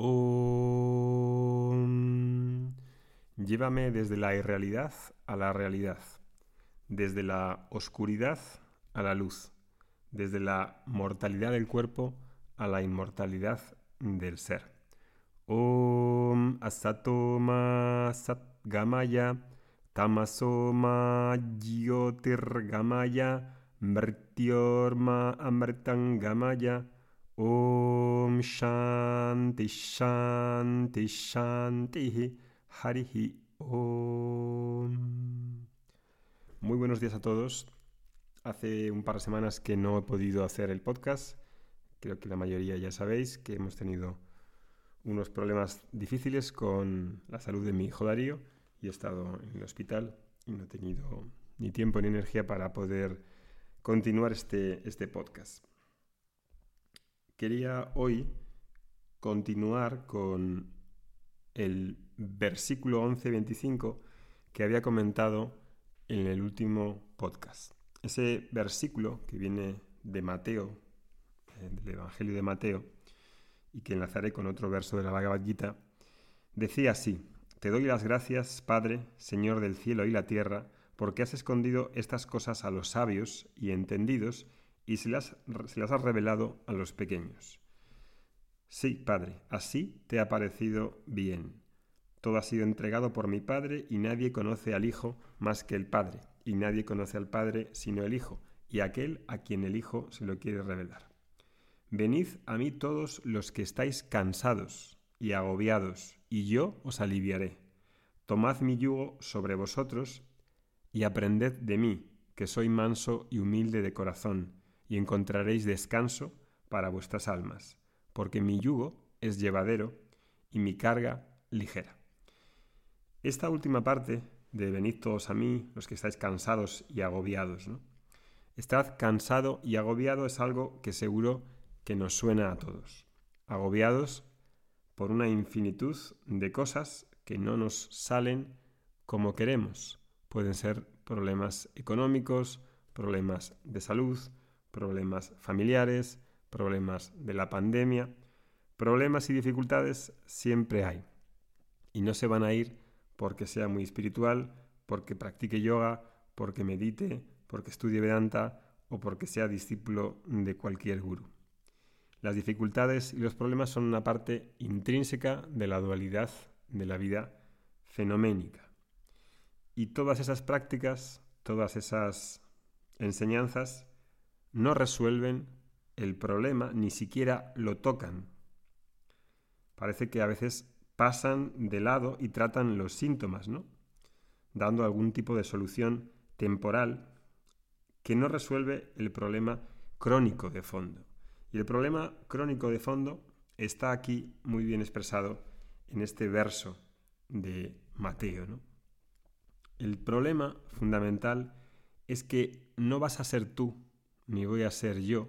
Om. Llévame desde la irrealidad a la realidad, desde la oscuridad a la luz, desde la mortalidad del cuerpo a la inmortalidad del ser. Om Asatoma Satgamaya Tamasoma Jyotirgamaya Mrityorma Amritangamaya Om Shanti Shanti Shanti Harihi Om. Muy buenos días a todos. Hace un par de semanas que no he podido hacer el podcast. Creo que la mayoría ya sabéis que hemos tenido unos problemas difíciles con la salud de mi hijo Darío y he estado en el hospital y no he tenido ni tiempo ni energía para poder continuar este, este podcast quería hoy continuar con el versículo 11-25 que había comentado en el último podcast. Ese versículo que viene de Mateo, eh, del Evangelio de Mateo, y que enlazaré con otro verso de la Bhagavad decía así, Te doy las gracias, Padre, Señor del cielo y la tierra, porque has escondido estas cosas a los sabios y entendidos y se las, se las has revelado a los pequeños. Sí, Padre, así te ha parecido bien. Todo ha sido entregado por mi Padre y nadie conoce al Hijo más que el Padre, y nadie conoce al Padre sino el Hijo, y aquel a quien el Hijo se lo quiere revelar. Venid a mí todos los que estáis cansados y agobiados, y yo os aliviaré. Tomad mi yugo sobre vosotros y aprended de mí, que soy manso y humilde de corazón, y encontraréis descanso para vuestras almas, porque mi yugo es llevadero y mi carga ligera. Esta última parte de venid todos a mí, los que estáis cansados y agobiados, ¿no? Estad cansado y agobiado es algo que seguro que nos suena a todos. Agobiados por una infinitud de cosas que no nos salen como queremos. Pueden ser problemas económicos, problemas de salud, problemas familiares, problemas de la pandemia, problemas y dificultades siempre hay. Y no se van a ir porque sea muy espiritual, porque practique yoga, porque medite, porque estudie Vedanta o porque sea discípulo de cualquier gurú. Las dificultades y los problemas son una parte intrínseca de la dualidad de la vida fenoménica. Y todas esas prácticas, todas esas enseñanzas no resuelven el problema, ni siquiera lo tocan. Parece que a veces pasan de lado y tratan los síntomas, ¿no? Dando algún tipo de solución temporal que no resuelve el problema crónico de fondo. Y el problema crónico de fondo está aquí muy bien expresado en este verso de Mateo. ¿no? El problema fundamental es que no vas a ser tú ni voy a ser yo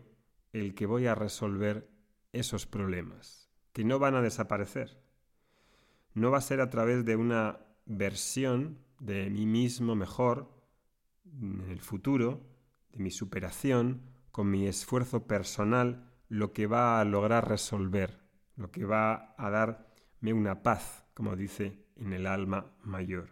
el que voy a resolver esos problemas, que no van a desaparecer. No va a ser a través de una versión de mí mismo mejor en el futuro, de mi superación, con mi esfuerzo personal, lo que va a lograr resolver, lo que va a darme una paz, como dice en el alma mayor.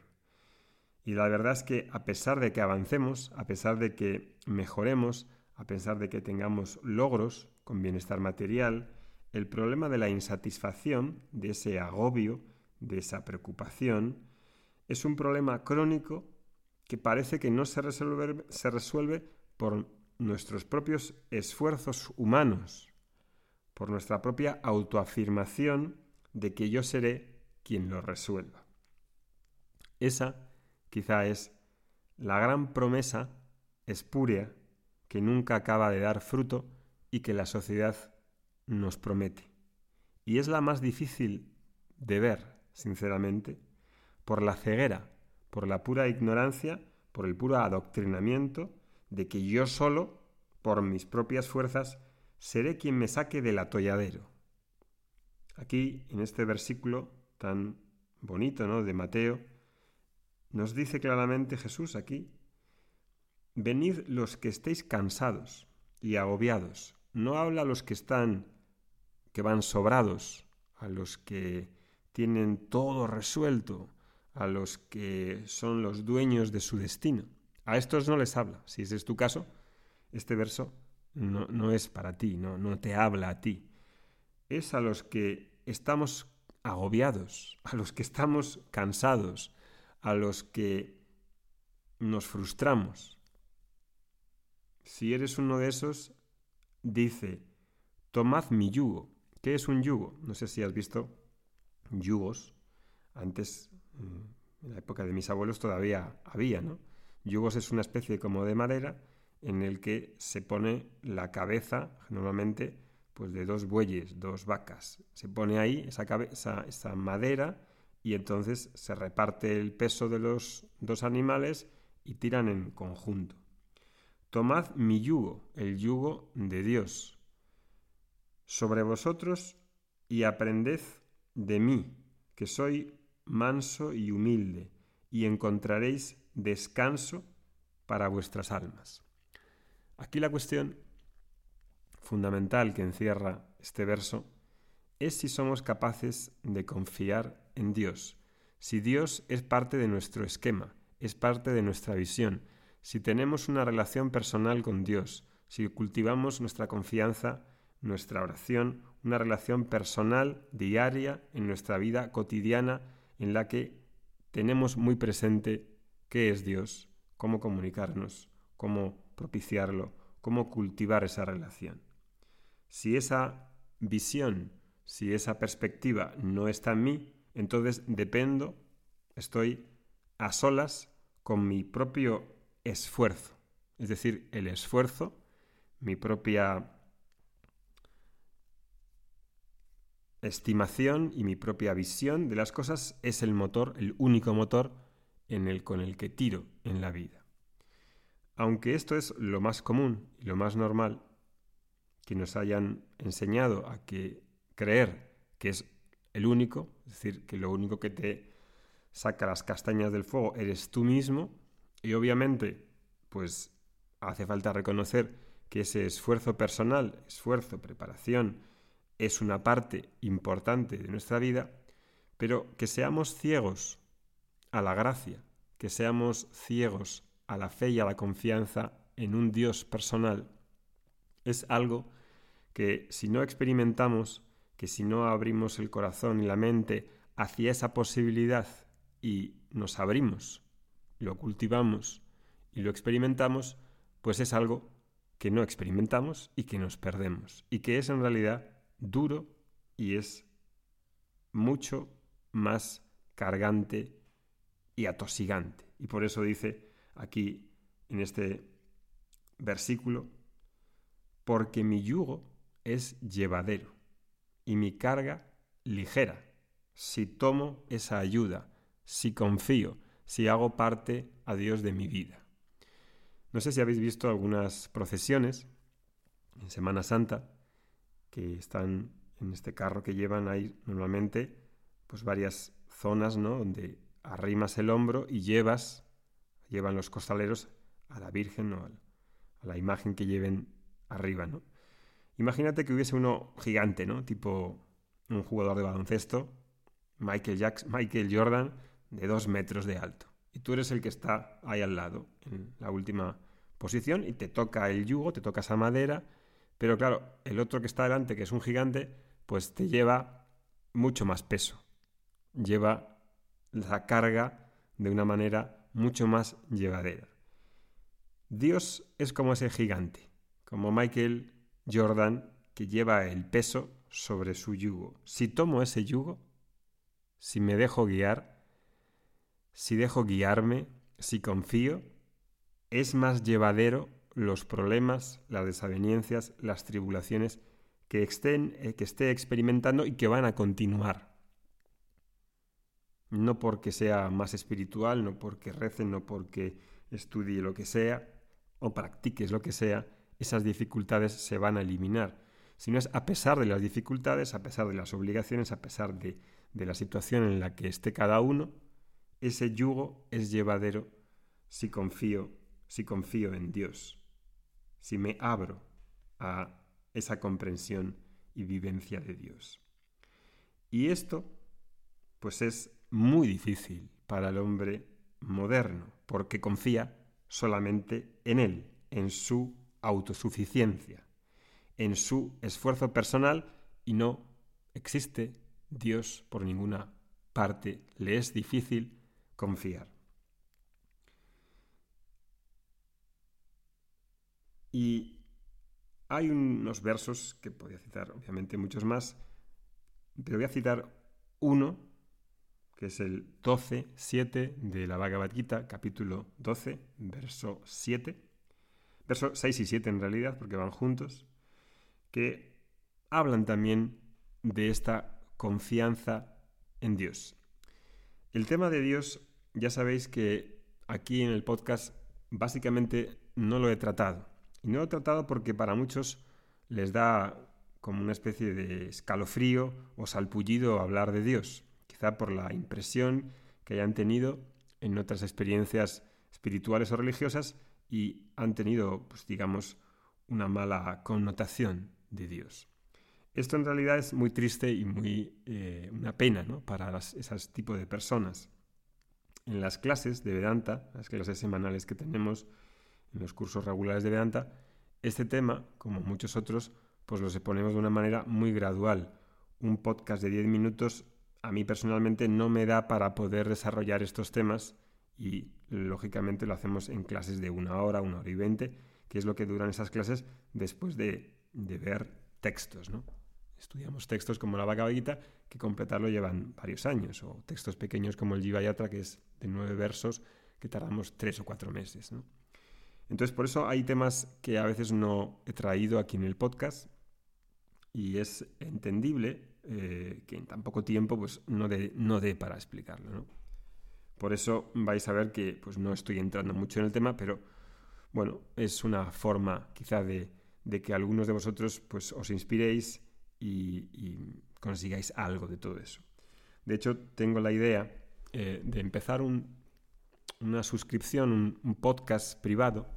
Y la verdad es que a pesar de que avancemos, a pesar de que mejoremos, a pesar de que tengamos logros con bienestar material, el problema de la insatisfacción, de ese agobio, de esa preocupación, es un problema crónico que parece que no se resuelve, por nuestros propios esfuerzos humanos, por nuestra propia autoafirmación de que yo seré quien lo resuelva. Esa quizá es la gran promesa espúrea que nunca acaba de dar fruto y que la sociedad nos promete. Y es la más difícil de ver, sinceramente, por la ceguera, por la pura ignorancia, por el puro adoctrinamiento de que yo solo, por mis propias fuerzas, seré quien me saque del atolladero. Aquí, en este versículo tan bonito, ¿no? de Mateo, nos dice claramente Jesús aquí Venid los que estéis cansados y agobiados. No habla a los que están, que van sobrados, a los que tienen todo resuelto, a los que son los dueños de su destino. A estos no les habla. Si ese es tu caso, este verso no, es para ti, no, no te habla a ti. Es a los que estamos agobiados, a los que estamos cansados, a los que nos frustramos. Si eres uno de esos, dice, tomad mi yugo. ¿Qué es un yugo? No sé si has visto yugos. Antes, mm, en la época de mis abuelos todavía había, ¿no? Yugos es una especie como de madera en el que se pone la cabeza, normalmente, pues de dos bueyes, dos vacas. Se pone ahí esa, cabeza, esa madera y entonces se reparte el peso de los dos animales y tiran en conjunto. Tomad mi yugo, el yugo de Dios, sobre vosotros y aprended de mí, que soy manso y humilde, y encontraréis descanso para vuestras almas. Aquí la cuestión fundamental que encierra este verso es si somos capaces de confiar en Dios, si Dios es parte de nuestro esquema, es parte de nuestra visión, si tenemos una relación personal con Dios, si cultivamos nuestra confianza, nuestra oración, una relación personal, diaria, en nuestra vida cotidiana, en la que tenemos muy presente qué es Dios, cómo comunicarnos, cómo propiciarlo, cómo cultivar esa relación. Si esa visión, si esa perspectiva no está en mí, entonces dependo, estoy a solas con mi propio esfuerzo. Es decir, el esfuerzo, mi propia estimación y mi propia visión de las cosas es el motor, el único motor en el, con el que tiro en la vida. Aunque esto es lo más común y lo más normal, que nos hayan enseñado a que creer que es el único, es decir, que lo único que te saca las castañas del fuego eres tú mismo, y obviamente, pues hace falta reconocer que ese esfuerzo personal, esfuerzo, preparación, es una parte importante de nuestra vida, pero que seamos ciegos a la gracia, que seamos ciegos a la fe y a la confianza en un Dios personal, es algo que si no experimentamos, que si no abrimos el corazón y la mente hacia esa posibilidad y nos abrimos, lo cultivamos y lo experimentamos, pues es algo que no experimentamos y que nos perdemos, y que es en realidad duro y es mucho más cargante y atosigante. Y por eso dice aquí en este versículo, porque mi yugo es llevadero y mi carga ligera, si tomo esa ayuda, si confío, si hago parte a Dios de mi vida. No sé si habéis visto algunas procesiones en Semana Santa que están en este carro que llevan ahí normalmente pues varias zonas, ¿no? Donde arrimas el hombro y llevas, llevan los costaleros a la Virgen o a la imagen que lleven arriba, ¿no? Imagínate que hubiese uno gigante, ¿no? Tipo un jugador de baloncesto, Michael, Jackson, Michael Jordan, de dos metros de alto. Y tú eres el que está ahí al lado, en la última posición, y te toca el yugo, te toca esa madera, pero claro, el otro que está delante, que es un gigante, pues te lleva mucho más peso. Lleva la carga de una manera mucho más llevadera. Dios es como ese gigante, como Michael Jordan, que lleva el peso sobre su yugo. Si tomo ese yugo, si me dejo guiar, si dejo guiarme, si confío, es más llevadero los problemas, las desavenencias, las tribulaciones que, estén, eh, que esté experimentando y que van a continuar. No porque sea más espiritual, no porque rece, no porque estudie lo que sea o practiques lo que sea, esas dificultades se van a eliminar, sino es a pesar de las dificultades, a pesar de las obligaciones, a pesar de, de la situación en la que esté cada uno, ese yugo es llevadero si confío, si confío en Dios si me abro a esa comprensión y vivencia de Dios. Y esto, pues es muy difícil para el hombre moderno, porque confía solamente en él, en su autosuficiencia, en su esfuerzo personal y no existe Dios por ninguna parte. Le es difícil confiar. Y hay unos versos que podría citar, obviamente muchos más, pero voy a citar uno, que es el 12, 7 de la Bhagavad capítulo 12, verso 7, verso 6 y 7 en realidad, porque van juntos, que hablan también de esta confianza en Dios. El tema de Dios, ya sabéis que aquí en el podcast básicamente no lo he tratado. Y no lo he tratado porque para muchos les da como una especie de escalofrío o salpullido hablar de Dios, quizá por la impresión que hayan tenido en otras experiencias espirituales o religiosas y han tenido, pues digamos, una mala connotación de Dios. Esto en realidad es muy triste y muy eh, una pena ¿no? para las, esos tipos de personas. En las clases de Vedanta, las clases semanales que tenemos, en los cursos regulares de Vedanta, este tema, como muchos otros, pues los exponemos de una manera muy gradual. Un podcast de 10 minutos a mí personalmente no me da para poder desarrollar estos temas y lógicamente lo hacemos en clases de una hora, una hora y veinte, que es lo que duran esas clases después de, de ver textos, ¿no? Estudiamos textos como la Bhagavad Gita, que completarlo llevan varios años, o textos pequeños como el Jiva Yatra, que es de nueve versos, que tardamos tres o cuatro meses. Entonces, por eso hay temas que a veces no he traído aquí en el podcast y es entendible eh, que en tan poco tiempo pues, no dé no para explicarlo. Por eso vais a ver que pues, no estoy entrando mucho en el tema, pero bueno, es una forma quizá de, que algunos de vosotros pues, os inspiréis y, consigáis algo de todo eso. De hecho, tengo la idea eh, de empezar una suscripción, un podcast privado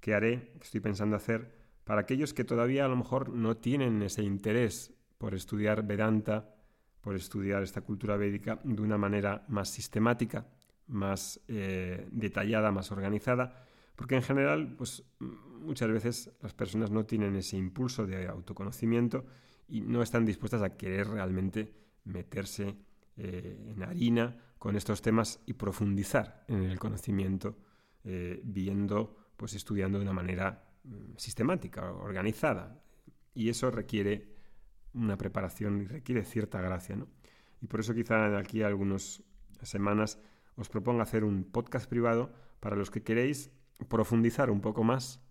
que haré, que estoy pensando hacer, para aquellos que todavía a lo mejor no tienen ese interés por estudiar Vedanta, por estudiar esta cultura védica de una manera más sistemática, más eh, detallada, más organizada, porque en general, pues muchas veces las personas no tienen ese impulso de autoconocimiento y no están dispuestas a querer realmente meterse eh, en harina con estos temas y profundizar en el conocimiento, eh, viendo pues estudiando de una manera mm, sistemática, organizada. Y eso requiere una preparación y requiere cierta gracia. ¿no? Y por eso quizá aquí algunas semanas os propongo hacer un podcast privado para los que queréis profundizar un poco más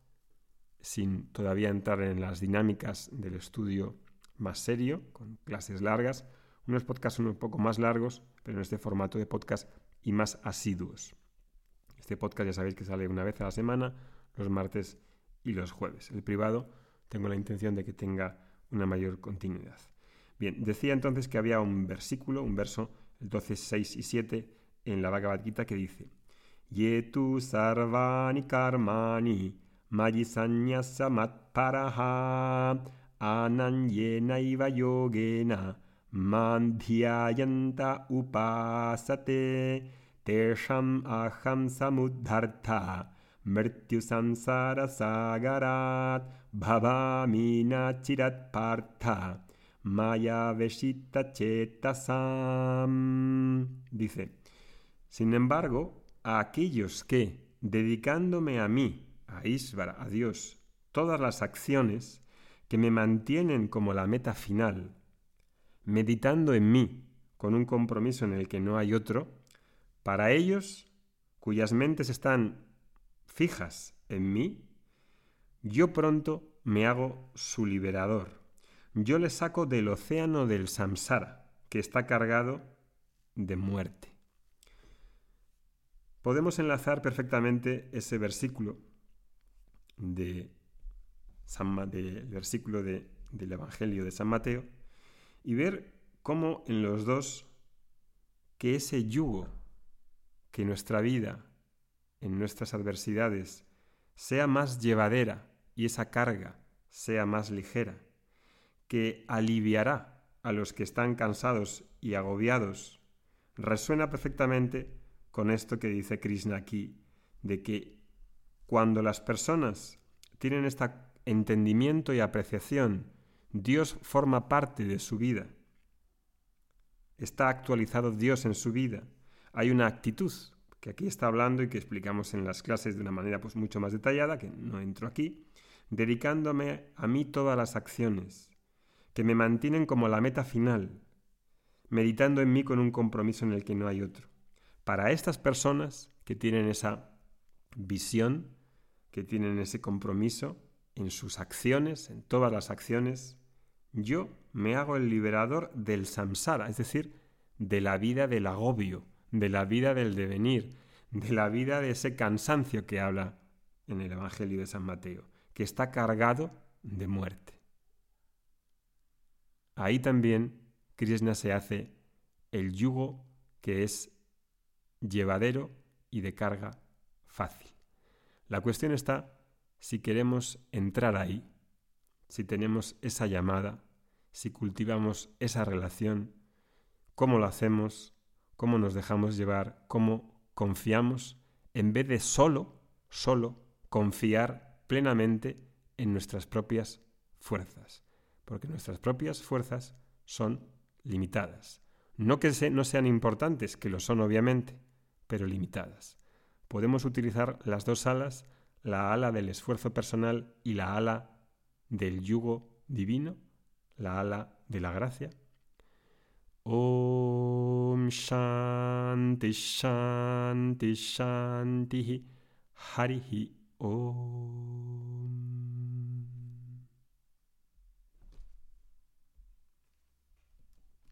sin todavía entrar en las dinámicas del estudio más serio, con clases largas, unos podcasts un poco más largos, pero en este formato de podcast y más asiduos. Este podcast ya sabéis que sale una vez a la semana, los martes y los jueves. El privado tengo la intención de que tenga una mayor continuidad. Bien, decía entonces que había un versículo, un verso, el 12, 6 y 7 en la Bhagavad Gita que dice Yetu sarvani karmani samat paraha ananyenaiva yogena mandhyayanta upasate tesham aham samudhartha mrityu samsara sagarat bhavamina chirat partha maya veshita chetasam. Dice, sin embargo, aquellos que, dedicándome a mí, a Isvara, a Dios, todas las acciones que me mantienen como la meta final, meditando en mí con un compromiso en el que no hay otro, para ellos, cuyas mentes están fijas en mí, yo pronto me hago su liberador. Yo le saco del océano del samsara, que está cargado de muerte. Podemos enlazar perfectamente ese versículo de del versículo del Evangelio de San Mateo y ver cómo en los dos que ese yugo que nuestra vida, en nuestras adversidades, sea más llevadera y esa carga sea más ligera, que aliviará a los que están cansados y agobiados resuena perfectamente con esto que dice Krishna aquí, de que cuando las personas tienen este entendimiento y apreciación, Dios forma parte de su vida, está actualizado Dios en su vida, hay una actitud que aquí está hablando y que explicamos en las clases de una manera pues mucho más detallada, que no entro aquí, dedicándome a mí todas las acciones, que me mantienen como la meta final, meditando en mí con un compromiso en el que no hay otro. Para estas personas que tienen esa visión, que tienen ese compromiso en sus acciones, en todas las acciones, yo me hago el liberador del samsara, es decir, de la vida del agobio, de la vida del devenir, de la vida de ese cansancio que habla en el Evangelio de San Mateo, que está cargado de muerte. Ahí también Krishna se hace el yugo que es llevadero y de carga fácil. La cuestión está si queremos entrar ahí, si tenemos esa llamada, si cultivamos esa relación, cómo lo hacemos, cómo nos dejamos llevar, cómo confiamos, en vez de solo, solo confiar plenamente en nuestras propias fuerzas, porque nuestras propias fuerzas son limitadas. No que no sean importantes, que lo son obviamente, pero limitadas. Podemos utilizar las dos alas, la ala del esfuerzo personal y la ala del yugo divino, la ala de la gracia, Om Shanti Shanti Shanti Om